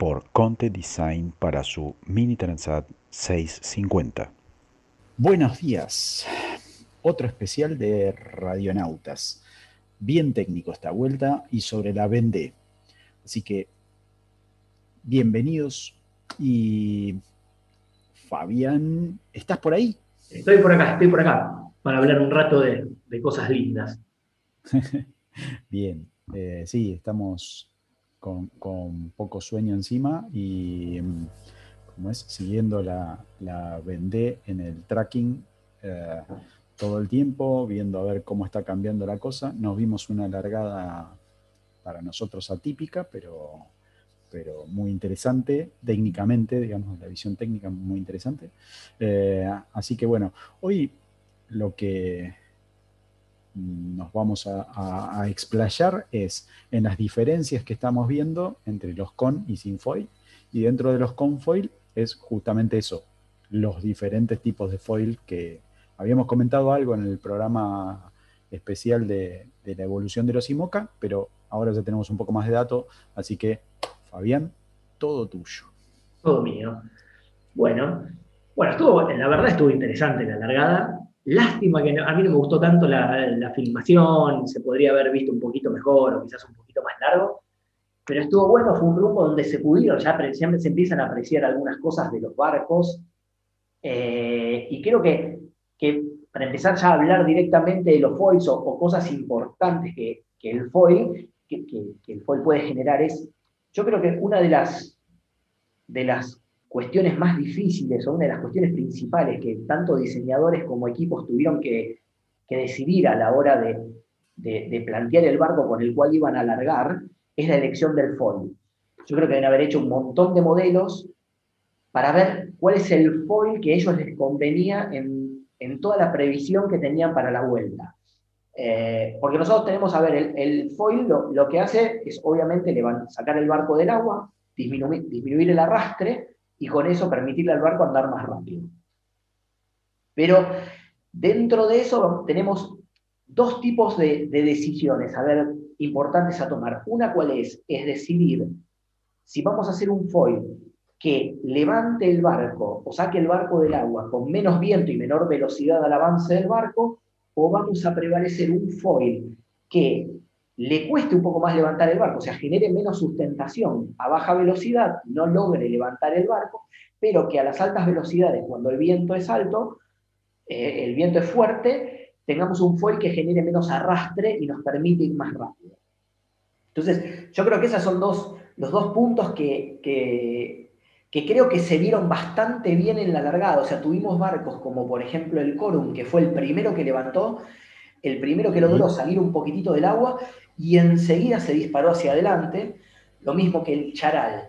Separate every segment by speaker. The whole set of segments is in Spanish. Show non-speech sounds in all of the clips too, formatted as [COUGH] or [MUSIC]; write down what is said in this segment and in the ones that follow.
Speaker 1: por Conte Design para su Mini Transat 650. Buenos días. Otro especial de Radionautas. Bien técnico esta vuelta y sobre la Vendée. Así que bienvenidos y Fabián, ¿estás por ahí?
Speaker 2: Estoy por acá, estoy por acá, para hablar un rato de, cosas lindas. [LAUGHS]
Speaker 1: Bien, eh, sí, estamos con, poco sueño encima y, como es, siguiendo la, la Vendée en el tracking eh, todo el tiempo, viendo a ver cómo está cambiando la cosa. Nos vimos una largada para nosotros atípica, pero pero muy interesante técnicamente, digamos, la visión técnica muy interesante. Eh, así que bueno, hoy lo que nos vamos a, explayar es en las diferencias que estamos viendo entre los con y sin foil, y dentro de los con foil es justamente eso, los diferentes tipos de foil que habíamos comentado algo en el programa especial de, de la evolución de los IMOCA, pero ahora ya tenemos un poco más de datos, así que Fabián, todo tuyo.
Speaker 2: Todo mío. Bueno, bueno, estuvo, la verdad estuvo interesante la largada. Lástima que a mí no me gustó tanto la, filmación, se podría haber visto un poquito mejor o quizás un poquito más largo, pero estuvo bueno, fue un grupo donde se pudieron, ya se empiezan a apreciar algunas cosas de los barcos, eh, y creo que, para empezar ya a hablar directamente de los foils o, cosas importantes que, el foil, que, que, el foil puede generar es yo creo que una de las, de las cuestiones más difíciles o una de las cuestiones principales que tanto diseñadores como equipos tuvieron que, decidir a la hora de, plantear el barco con el cual iban a alargar es la elección del foil. Yo creo que deben haber hecho un montón de modelos para ver cuál es el foil que a ellos les convenía en, toda la previsión que tenían para la vuelta. Eh, porque nosotros tenemos, a ver, el, foil lo, que hace es obviamente sacar el barco del agua, disminuir, el arrastre y con eso permitirle al barco andar más rápido. Pero dentro de eso tenemos dos tipos de, de, decisiones, importantes a tomar. Una cuál es, es decidir si vamos a hacer un foil que levante el barco o saque el barco del agua con menos viento y menor velocidad al avance del barco, o vamos a prevalecer un foil que le cueste un poco más levantar el barco, o sea, genere menos sustentación a baja velocidad, no logre levantar el barco, pero que a las altas velocidades, cuando el viento es alto, eh, el viento es fuerte, tengamos un foil que genere menos arrastre y nos permite ir más rápido. Entonces, yo creo que esos son dos, los dos puntos que, que creo que se vieron bastante bien en la largada. O sea, tuvimos barcos como por ejemplo el Corum, que fue el primero que levantó, el primero que logró salir un poquitito del agua y enseguida se disparó hacia adelante, lo mismo que el Charal.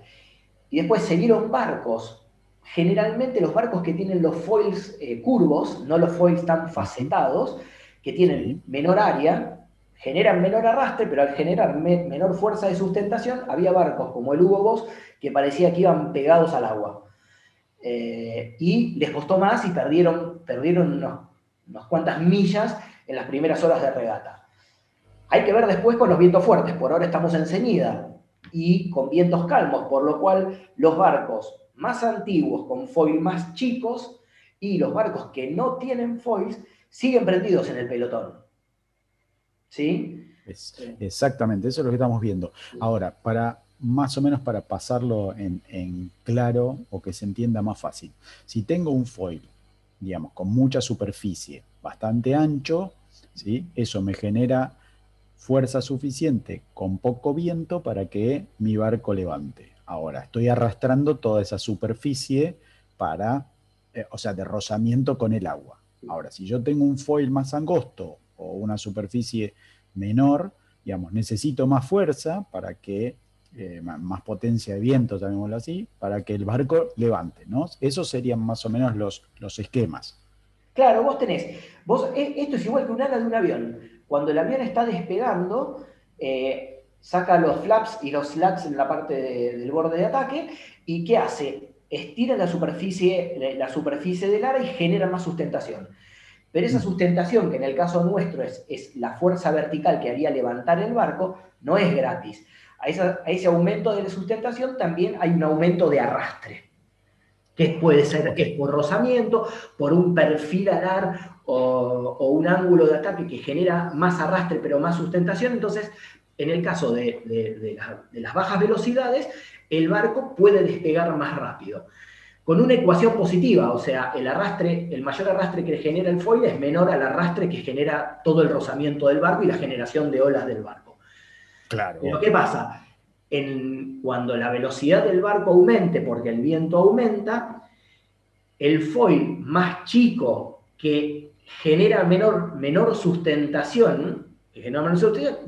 Speaker 2: Y después se vieron barcos, generalmente los barcos que tienen los foils eh, curvos, no los foils tan facetados, que tienen menor área, generan menor arrastre, pero al generar menor fuerza de sustentación, había barcos como el Hugo Boss que parecía que iban pegados al agua. Eh, y les costó más y perdieron, perdieron unas cuantas millas en las primeras horas de regata. Hay que ver después con los vientos fuertes, por ahora estamos en ceñida y con vientos calmos, por lo cual los barcos más antiguos con foil más chicos y los barcos que no tienen foils siguen prendidos en el pelotón. ¿Sí?
Speaker 1: exactamente, eso es lo que estamos viendo. Ahora, para más o menos para pasarlo en, claro o que se entienda más fácil. Si tengo un foil, digamos, con mucha superficie, bastante ancho, ¿sí? eso me genera fuerza suficiente con poco viento para que mi barco levante. Ahora, estoy arrastrando toda esa superficie para, eh, o sea, de rozamiento con el agua. Ahora, si yo tengo un foil más angosto o una superficie menor, digamos, necesito más fuerza para que eh, más potencia de viento, llamémoslo así, para que el barco levante, ¿no? Esos serían más o menos los, los esquemas.
Speaker 2: Claro, vos tenés, e, esto es igual que un ala de un avión. Cuando el avión está despegando, eh, saca los flaps y los slats en la parte del borde de ataque, y ¿qué hace? Estira la superficie, la superficie del ala y genera más sustentación. Pero esa sustentación, que en el caso nuestro es, es la fuerza vertical que haría levantar el barco, no es gratis a, ese aumento de la sustentación también hay un aumento de arrastre, que puede ser que es por rozamiento, por un perfil alar o, o, un ángulo de ataque que genera más arrastre pero más sustentación. Entonces, en el caso de, de, las bajas velocidades, el barco puede despegar más rápido. Con una ecuación positiva, o sea, el arrastre, el mayor arrastre que genera el foil es menor al arrastre que genera todo el rozamiento del barco y la generación de olas del barco.
Speaker 1: Claro.
Speaker 2: Pero ¿qué pasa? Cuando la velocidad del barco aumente porque el viento aumenta, el foil más chico que genera menor, menor sustentación,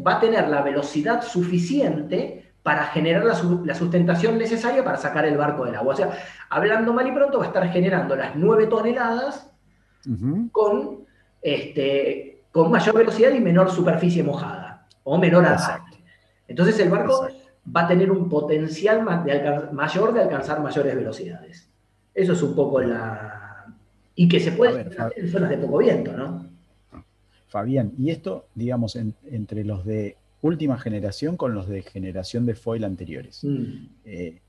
Speaker 2: va a tener la velocidad suficiente para generar la, sustentación necesaria para sacar el barco del agua. O sea, hablando mal y pronto, va a estar generando las 9 toneladas con, este, con mayor velocidad y menor superficie mojada o menor arrastre. Entonces el barco va a tener un potencial mayor de alcanzar mayores velocidades. Eso es un poco la... Y que se puede hacer en zonas de poco viento, ¿no?
Speaker 1: Fabián, y esto, digamos, entre los de última generación con los de generación de foil anteriores. Mm. Eh,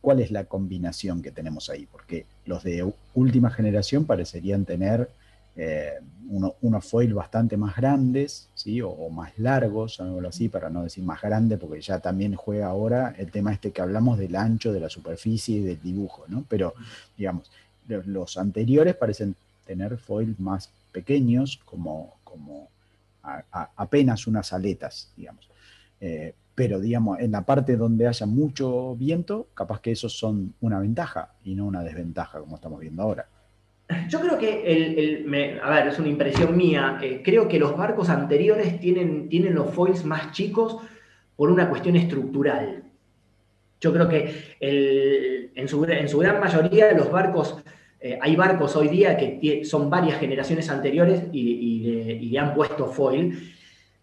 Speaker 1: ¿Cuál es la combinación que tenemos ahí? Porque los de última generación parecerían tener eh, unos foil bastante más grandes, ¿sí? o, más largos, llamémoslo así, para no decir más grande, porque ya también juega ahora el tema este que hablamos del ancho de la superficie y del dibujo, ¿no? Pero, digamos, los, anteriores parecen tener foil más pequeños, como, como apenas unas aletas, digamos. Eh, pero, digamos, en la parte donde haya mucho viento, capaz que esos son una ventaja y no una desventaja, como estamos viendo ahora.
Speaker 2: Yo creo que, el, a ver, es una impresión mía, eh, creo que los barcos anteriores tienen, tienen los foils más chicos por una cuestión estructural. Yo creo que en, su, gran mayoría los barcos, eh, hay barcos hoy día que son varias generaciones anteriores y, le, han puesto foil.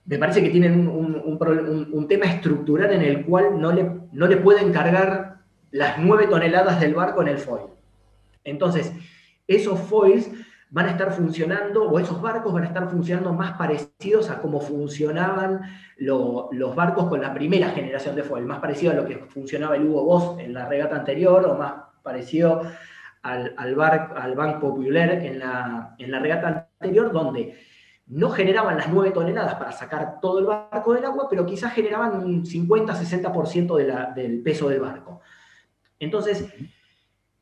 Speaker 2: Me parece que tienen un, tema estructural en el cual no le, no le pueden cargar las nueve toneladas del barco en el foil. Entonces, esos foils van a estar funcionando, o esos barcos van a estar funcionando más parecidos a cómo funcionaban los barcos con la primera generación de foil, más parecido a lo que funcionaba el Hugo Boss en la regata anterior, o más parecido al, al, bar, al Bank Popular en la, en la regata anterior, donde no generaban las 9 toneladas para sacar todo el barco del agua, pero quizás generaban un 50-60% del peso del barco. Entonces,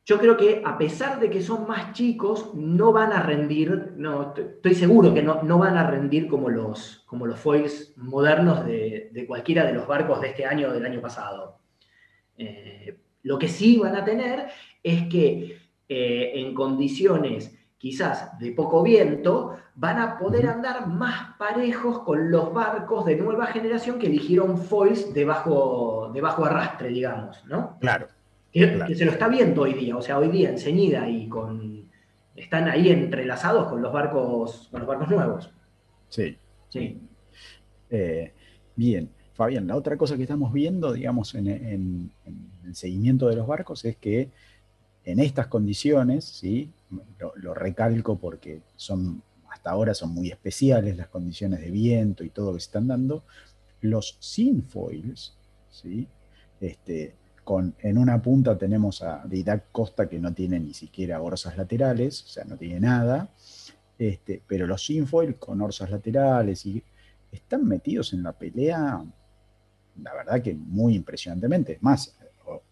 Speaker 2: yo creo que a pesar de que son más chicos, no van a rendir, no, estoy seguro que no, no van a rendir como los, como los foils modernos de, cualquiera de los barcos de este año o del año pasado. Eh, lo que sí van a tener es que eh, en condiciones quizás de poco viento, van a poder andar más parejos con los barcos de nueva generación que eligieron foils de bajo, de bajo arrastre, digamos, ¿no?
Speaker 1: Claro.
Speaker 2: Que, se lo está viendo hoy día, o sea, hoy día en y con. están ahí entrelazados con los barcos, con los barcos nuevos.
Speaker 1: Sí. Sí. Eh, bien. Fabián, la otra cosa que estamos viendo, digamos, en, el seguimiento de los barcos es que en estas condiciones, ¿sí? Lo, recalco porque son, hasta ahora son muy especiales las condiciones de viento y todo lo que se están dando, los sin foils, ¿sí? Este, en una punta tenemos a Didac Costa que no tiene ni siquiera orzas laterales, o sea, no tiene nada, este, pero los Sinfoil con orzas laterales y están metidos en la pelea, la verdad que muy impresionantemente. Más,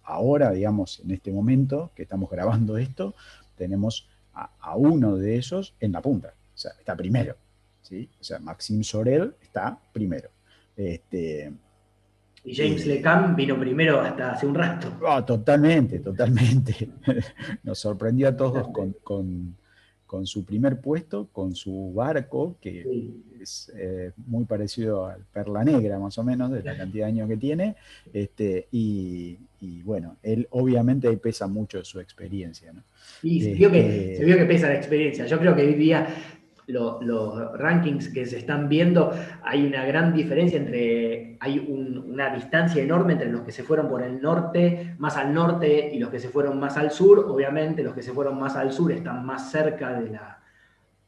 Speaker 1: ahora, digamos, en este momento que estamos grabando esto, tenemos a, uno de ellos en la punta, o sea, está primero. ¿sí? O sea, Maxime Sorel está primero. Este,
Speaker 2: y James LeCam vino primero hasta hace un rato.
Speaker 1: Ah, totalmente, totalmente. [LAUGHS] Nos sorprendió a todos con, con su primer puesto, con su barco, que es eh, muy parecido al Perla Negra, más o menos, de la cantidad de años que tiene. Este, y, bueno, él obviamente ahí pesa mucho su experiencia. ¿no?
Speaker 2: Y se vio, que, este, se vio que pesa la experiencia. Yo creo que hoy día los rankings que se están viendo, hay una gran diferencia entre, hay una distancia enorme entre los que se fueron por el norte, más al norte, y los que se fueron más al sur. Obviamente los que se fueron más al sur están más cerca de la,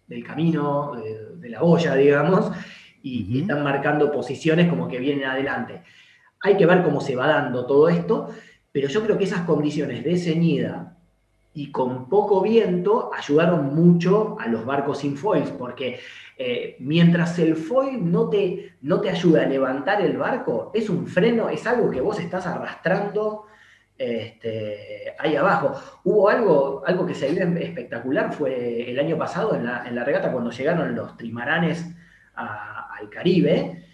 Speaker 2: del camino, de, la boya, digamos, y, están marcando posiciones como que vienen adelante. Hay que ver cómo se va dando todo esto, pero yo creo que esas condiciones de ceñida y con poco viento ayudaron mucho a los barcos sin foils, porque eh, mientras el foil no te, no te ayuda a levantar el barco, es un freno, es algo que vos estás arrastrando este, ahí abajo. Hubo algo, algo que se vio espectacular, fue el año pasado en la, regata cuando llegaron los trimaranes al Caribe,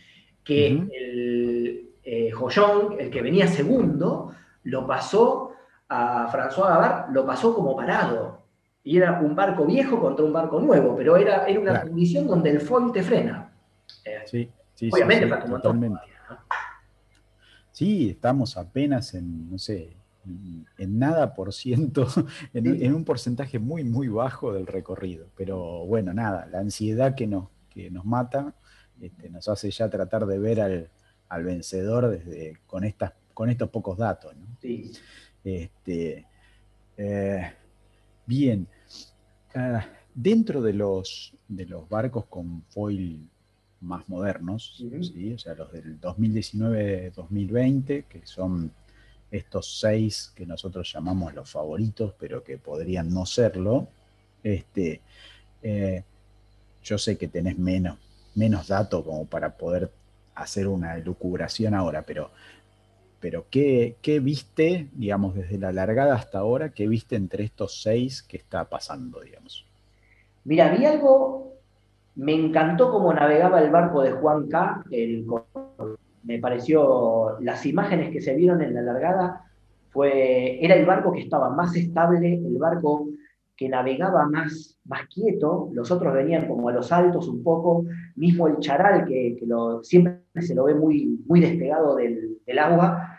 Speaker 2: que el eh, Joyón, el que venía segundo, lo pasó a François Gavard lo pasó como parado. Y era un barco viejo contra un barco nuevo, pero era, era una condición donde el foil te frena.
Speaker 1: Eh, sí, sí, obviamente sí, totalmente. Sí, estamos apenas en, no sé, en nada por ciento, [LAUGHS] en, un porcentaje muy, muy bajo del recorrido. Pero bueno, nada, la ansiedad que nos, que nos mata este, nos hace ya tratar de ver al, vencedor desde, con, estas, con estos pocos datos. ¿no? Sí. Este, eh, bien, ah, dentro de los, de los barcos con foil más modernos, o sea, los del 2019-2020, que son estos seis que nosotros llamamos los favoritos, pero que podrían no serlo, este, eh, yo sé que tenés menos, menos datos como para poder hacer una elucubración ahora, pero pero ¿qué, viste, digamos, desde la largada hasta ahora, qué viste entre estos seis que está pasando, digamos?
Speaker 2: Mira, vi algo, me encantó cómo navegaba el barco de Juan K. me pareció, las imágenes que se vieron en la largada, fue, era el barco que estaba más estable, el barco que navegaba más, más quieto, los otros venían como a los altos un poco, mismo el charal, que, lo, siempre se lo ve muy, muy despegado del agua,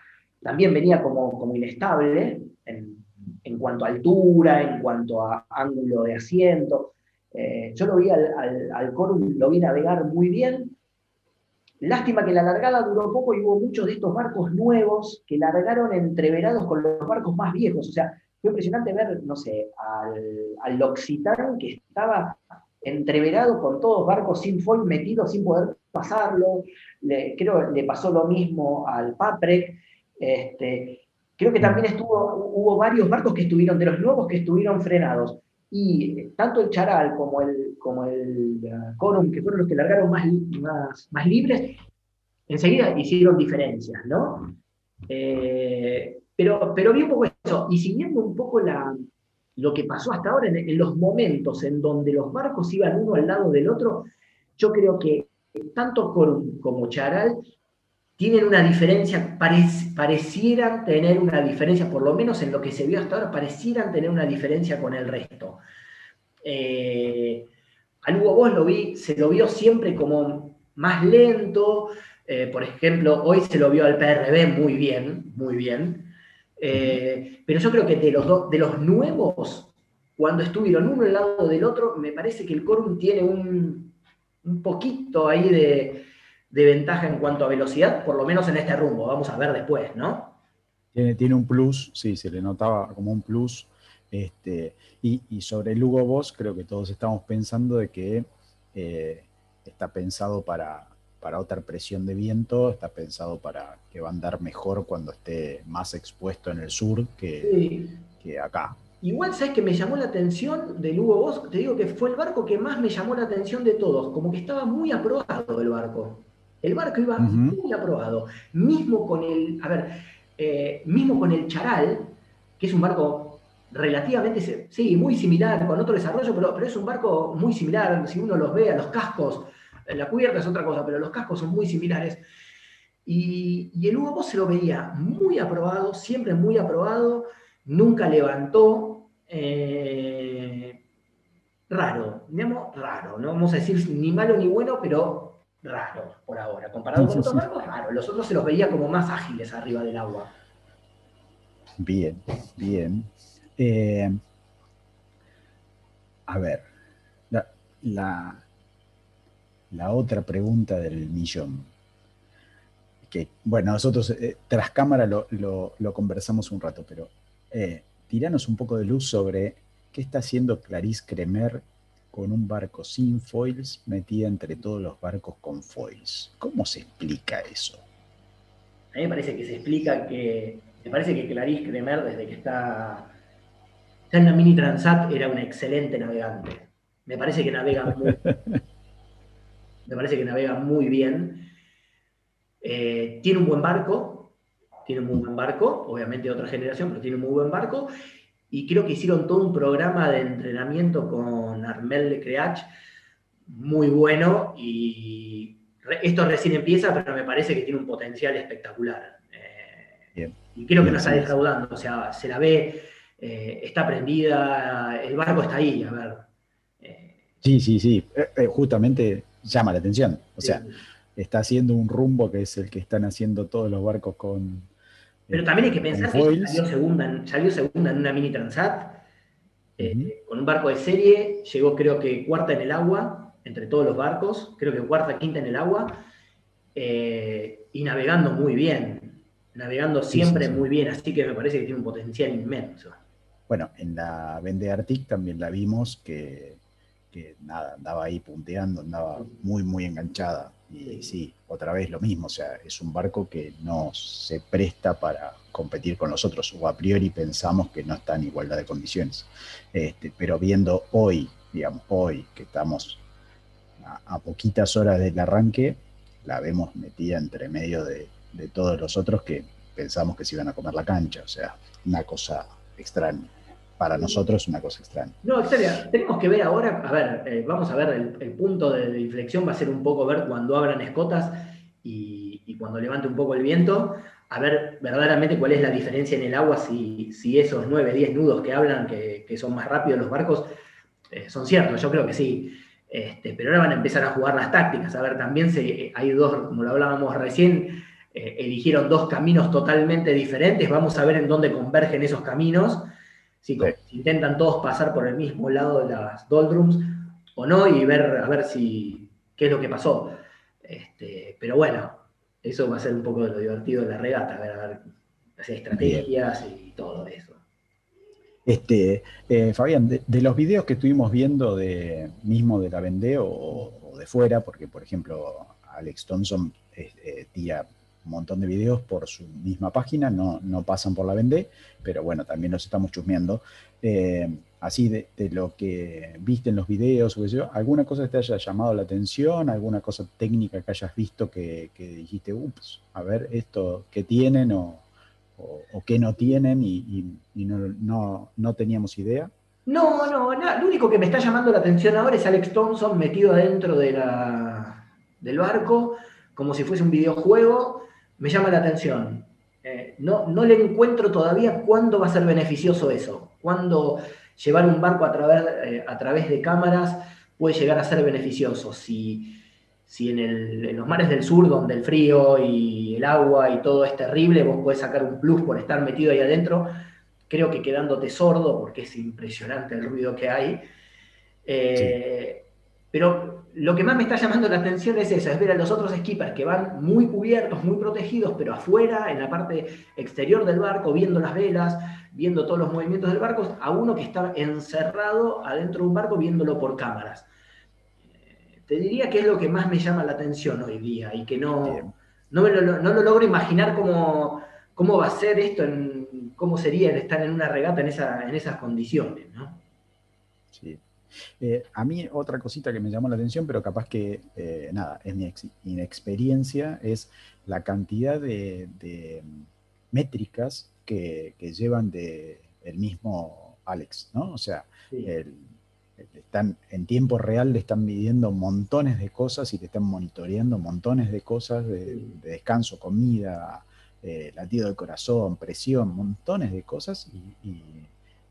Speaker 2: también venía como, como inestable en, en, cuanto a altura, en cuanto a ángulo de asiento. Eh, yo lo vi al, al, al lo vi navegar muy bien. Lástima que la largada duró poco y hubo muchos de estos barcos nuevos que largaron entreverados con los barcos más viejos. O sea, fue impresionante ver, no sé, al, al L'Occitane que estaba entreverado con todos barcos sin foil metidos sin poder pasarlo. Le, creo le pasó lo mismo al Paprec. Este, creo que también estuvo, hubo varios barcos que estuvieron, de los nuevos que estuvieron frenados. Y tanto el Charal como el, como el uh, Corum, que fueron los que largaron más, más, más libres, enseguida hicieron diferencias, ¿no? Eh, pero, pero vi un poco eso, y siguiendo un poco la, lo que pasó hasta ahora en, en, los momentos en donde los barcos iban uno al lado del otro, yo creo que tanto Corum como Charal tienen una diferencia, parecieran tener una diferencia, por lo menos en lo que se vio hasta ahora, parecieran tener una diferencia con el resto. Eh, Hugo Boss lo vi, se lo vio siempre como más lento, eh, por ejemplo, hoy se lo vio al PRB muy bien, muy bien, eh, pero yo creo que de los, de los nuevos, cuando estuvieron uno al lado del otro, me parece que el Corum tiene un poquito ahí de, de ventaja en cuanto a velocidad, por lo menos en este rumbo. Vamos a ver después, ¿no?
Speaker 1: Tiene, tiene un plus, sí, se le notaba como un plus. Este, y, sobre el Hugo Boss, creo que todos estamos pensando de que eh, está pensado para, para otra presión de viento, está pensado para que va a andar mejor cuando esté más expuesto en el sur que, que acá.
Speaker 2: Igual, ¿sabes que me llamó la atención del Hugo Boss? Te digo que fue el barco que más me llamó la atención de todos, como que estaba muy aprobado el barco. El barco iba muy aprobado. Mismo con el, a ver, eh, mismo con el Charal, que es un barco relativamente, sí, muy similar, con otro desarrollo, pero, pero es un barco muy similar, si uno los ve a los cascos, la cubierta es otra cosa, pero los cascos son muy similares. Y, el Hugo se lo veía muy aprobado, siempre muy aprobado, nunca levantó. Eh, raro, digamos, raro. No vamos a decir ni malo ni bueno, pero raro por ahora. Comparado con otros barcos, raro. Los otros se los veía como más ágiles arriba del agua.
Speaker 1: Bien, bien. Eh, a ver, la, la, otra pregunta del millón. Que, bueno, nosotros eh, tras cámara lo, conversamos un rato, pero eh, tiranos un poco de luz sobre qué está haciendo Clarice Cremer con un barco sin foils metida entre todos los barcos con foils. ¿Cómo se explica eso?
Speaker 2: A mí me parece que se explica que, me parece que Clarice Cremer desde que está, está en la mini Transat era una excelente navegante. Me parece que navega [LAUGHS] muy, me parece que navega muy bien. Eh, tiene un buen barco, tiene un muy buen barco, obviamente de otra generación, pero tiene un muy buen barco. Y creo que hicieron todo un programa de entrenamiento con Armel de Creach muy bueno. Y esto recién empieza, pero me parece que tiene un potencial espectacular. Eh, y creo que no está defraudando, o sea, se la ve, eh, está prendida, el barco está ahí, a ver.
Speaker 1: Sí, sí, sí. Eh, justamente llama la atención. O sea, está haciendo un rumbo que es el que están haciendo todos los barcos con.
Speaker 2: Pero también hay que pensar que salió segunda, salió segunda en una mini transat, eh, con un barco de serie, llegó creo que cuarta en el agua, entre todos los barcos, creo que cuarta, quinta en el agua, y navegando muy bien, navegando siempre muy bien, así que me parece que tiene un potencial inmenso.
Speaker 1: Bueno, en la Vende Arctic también la vimos que que nada, andaba ahí punteando, andaba muy, muy enganchada. Y sí, otra vez lo mismo, o sea, es un barco que no se presta para competir con los otros, o a priori pensamos que no está en igualdad de condiciones. Este, pero viendo hoy, digamos, hoy que estamos a, poquitas horas del arranque, la vemos metida entre medio de, de todos los otros que pensamos que se iban a comer la cancha, o sea, una cosa extraña para nosotros es una cosa extraña.
Speaker 2: No, extraña. Tenemos que ver ahora, a ver, eh, vamos a ver, el, punto de, inflexión va a ser un poco ver cuando abran escotas y, cuando levante un poco el viento, a ver verdaderamente cuál es la diferencia en el agua, si, si esos 9, 10 nudos que hablan, que, son más rápidos los barcos, eh, son ciertos, yo creo que sí. Este, pero ahora van a empezar a jugar las tácticas. A ver, también se, hay dos, como lo hablábamos recién, eh, eligieron dos caminos totalmente diferentes. Vamos a ver en dónde convergen esos caminos si, intentan todos pasar por el mismo lado de las doldrums o no y ver a ver si qué es lo que pasó. Este, pero bueno, eso va a ser un poco de lo divertido de la regata, a ver, a ver hacer estrategias y todo eso.
Speaker 1: Este, eh, Fabián, de, los videos que estuvimos viendo de mismo de la Vendée o, de fuera, porque por ejemplo Alex Thompson eh, tira un montón de videos por su misma página, no, no pasan por la Vendée, pero bueno, también los estamos chusmeando. Eh, así de, lo que viste en los videos, alguna cosa que te haya llamado la atención, alguna cosa técnica que hayas visto que, dijiste, ups, a ver esto que tienen o, o, qué no tienen y, no, no, teníamos idea.
Speaker 2: No, no, lo único que me está llamando la atención ahora es Alex Thompson metido adentro de la, del barco, como si fuese un videojuego, me llama la atención. Eh, no, no le encuentro todavía cuándo va a ser beneficioso eso, cuándo llevar un barco a través, eh, a través de cámaras puede llegar a ser beneficioso. Si, si en, los mares del sur, donde el frío y el agua y todo es terrible, vos podés sacar un plus por estar metido ahí adentro, creo que quedándote sordo, porque es impresionante el ruido que hay. Eh, pero lo que más me está llamando la atención es eso, es ver a los otros skippers que van muy cubiertos, muy protegidos, pero afuera, en la parte exterior del barco, viendo las velas, viendo todos los movimientos del barco, a uno que está encerrado adentro de un barco viéndolo por cámaras. Eh, te diría que es lo que más me llama la atención hoy día y que no, no, lo, logro imaginar cómo, cómo va a ser esto, en, cómo sería estar en una regata en, en esas condiciones. ¿no?
Speaker 1: Sí. Eh, a mí otra cosita que me llamó la atención, pero capaz que, eh, nada, es mi inexperiencia, es la cantidad de, métricas que, llevan de el mismo Alex, ¿no? O sea, están en tiempo real le están midiendo montones de cosas y le están monitoreando montones de cosas de, descanso, comida, eh, latido del corazón, presión, montones de cosas y, y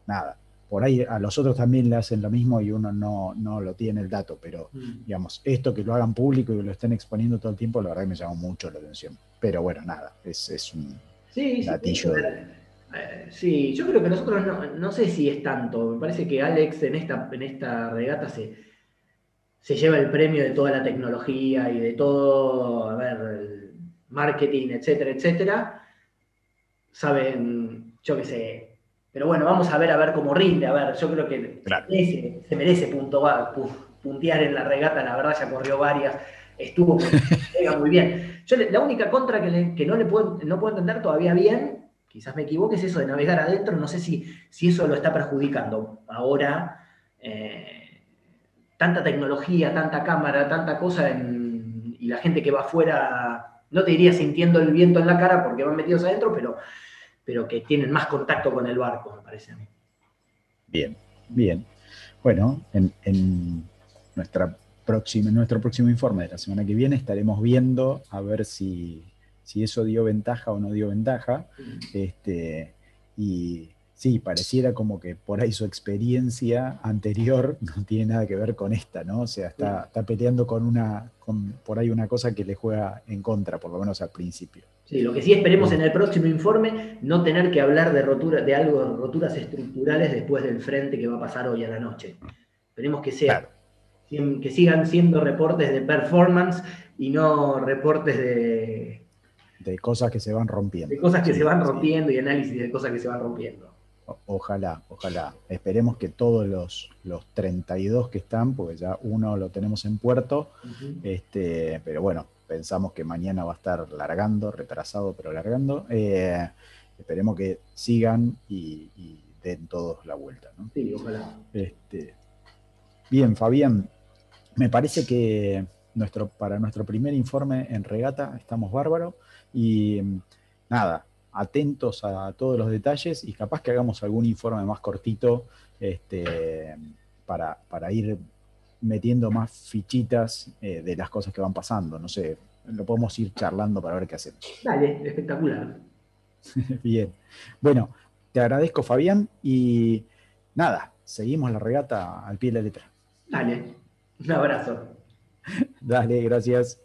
Speaker 1: nada, por ahí a los otros también le hacen lo mismo y uno no, no lo tiene el dato, pero
Speaker 2: Mm.
Speaker 1: digamos, esto que lo hagan público y que lo estén exponiendo todo el tiempo, la verdad que me llamó mucho la atención. Pero bueno, nada, es, es un
Speaker 2: Sí, sí,
Speaker 1: Gatillo.
Speaker 2: Eh, sí, yo creo que nosotros no, no sé si es tanto. Me parece que Alex en esta, en esta regata se, se lleva el premio de toda la tecnología y de todo, a ver, el marketing, etcétera, etcétera. Saben, yo qué sé. Pero bueno, vamos a ver a ver cómo rinde. A ver, yo creo que
Speaker 1: Claro.
Speaker 2: se merece, se merece punto, pu- puntear en la regata. La verdad, ya corrió varias. Estuvo [LAUGHS] muy bien. Yo la única contra que, le- que no le puedo, no puedo entender todavía bien, quizás me equivoque, es eso de navegar adentro. No sé si, si eso lo está perjudicando. Ahora, eh, tanta tecnología, tanta cámara, tanta cosa, en- y la gente que va afuera, no te diría sintiendo el viento en la cara porque van metidos adentro, pero, pero que tienen más contacto con el barco, me parece a mí.
Speaker 1: Bien, bien. Bueno, en, en nuestra próxima, en nuestro próximo informe de la semana que viene estaremos viendo a ver si, si eso dio ventaja o no dio ventaja. Este, y sí, pareciera como que por ahí su experiencia anterior [LAUGHS] no tiene nada que ver con esta, ¿no? O sea, está, está peleando con una, con por ahí una cosa que le juega en contra, por lo menos al principio.
Speaker 2: Sí, lo que sí esperemos en el próximo informe, no tener que hablar de rotura, de algo, roturas estructurales después del frente que va a pasar hoy a la noche. Esperemos que sea,
Speaker 1: Claro.
Speaker 2: que sigan siendo reportes de performance y no reportes de,
Speaker 1: De cosas que se van rompiendo.
Speaker 2: de cosas que
Speaker 1: Sí,
Speaker 2: se van
Speaker 1: sí.
Speaker 2: rompiendo y análisis de cosas que se van rompiendo.
Speaker 1: O- Ojalá, ojalá. Esperemos que todos los, los 32 que están, porque ya uno lo tenemos en puerto, este, pero bueno, pensamos que mañana va a estar largando, retrasado, pero largando. Eh, esperemos que sigan y, y den todos la vuelta. ¿no?
Speaker 2: Sí, ojalá.
Speaker 1: Este, bien, Fabián, me parece que nuestro, para nuestro primer informe en regata estamos bárbaro y nada, atentos a todos los detalles y capaz que hagamos algún informe más cortito este, para, para ir metiendo más fichitas eh, de las cosas que van pasando. No sé, lo podemos ir charlando para ver qué hacemos.
Speaker 2: Dale, espectacular. [LAUGHS]
Speaker 1: Bien. Bueno, te agradezco, Fabián, y nada, seguimos la regata al pie de la letra.
Speaker 2: Dale, un abrazo. [LAUGHS]
Speaker 1: Dale, gracias.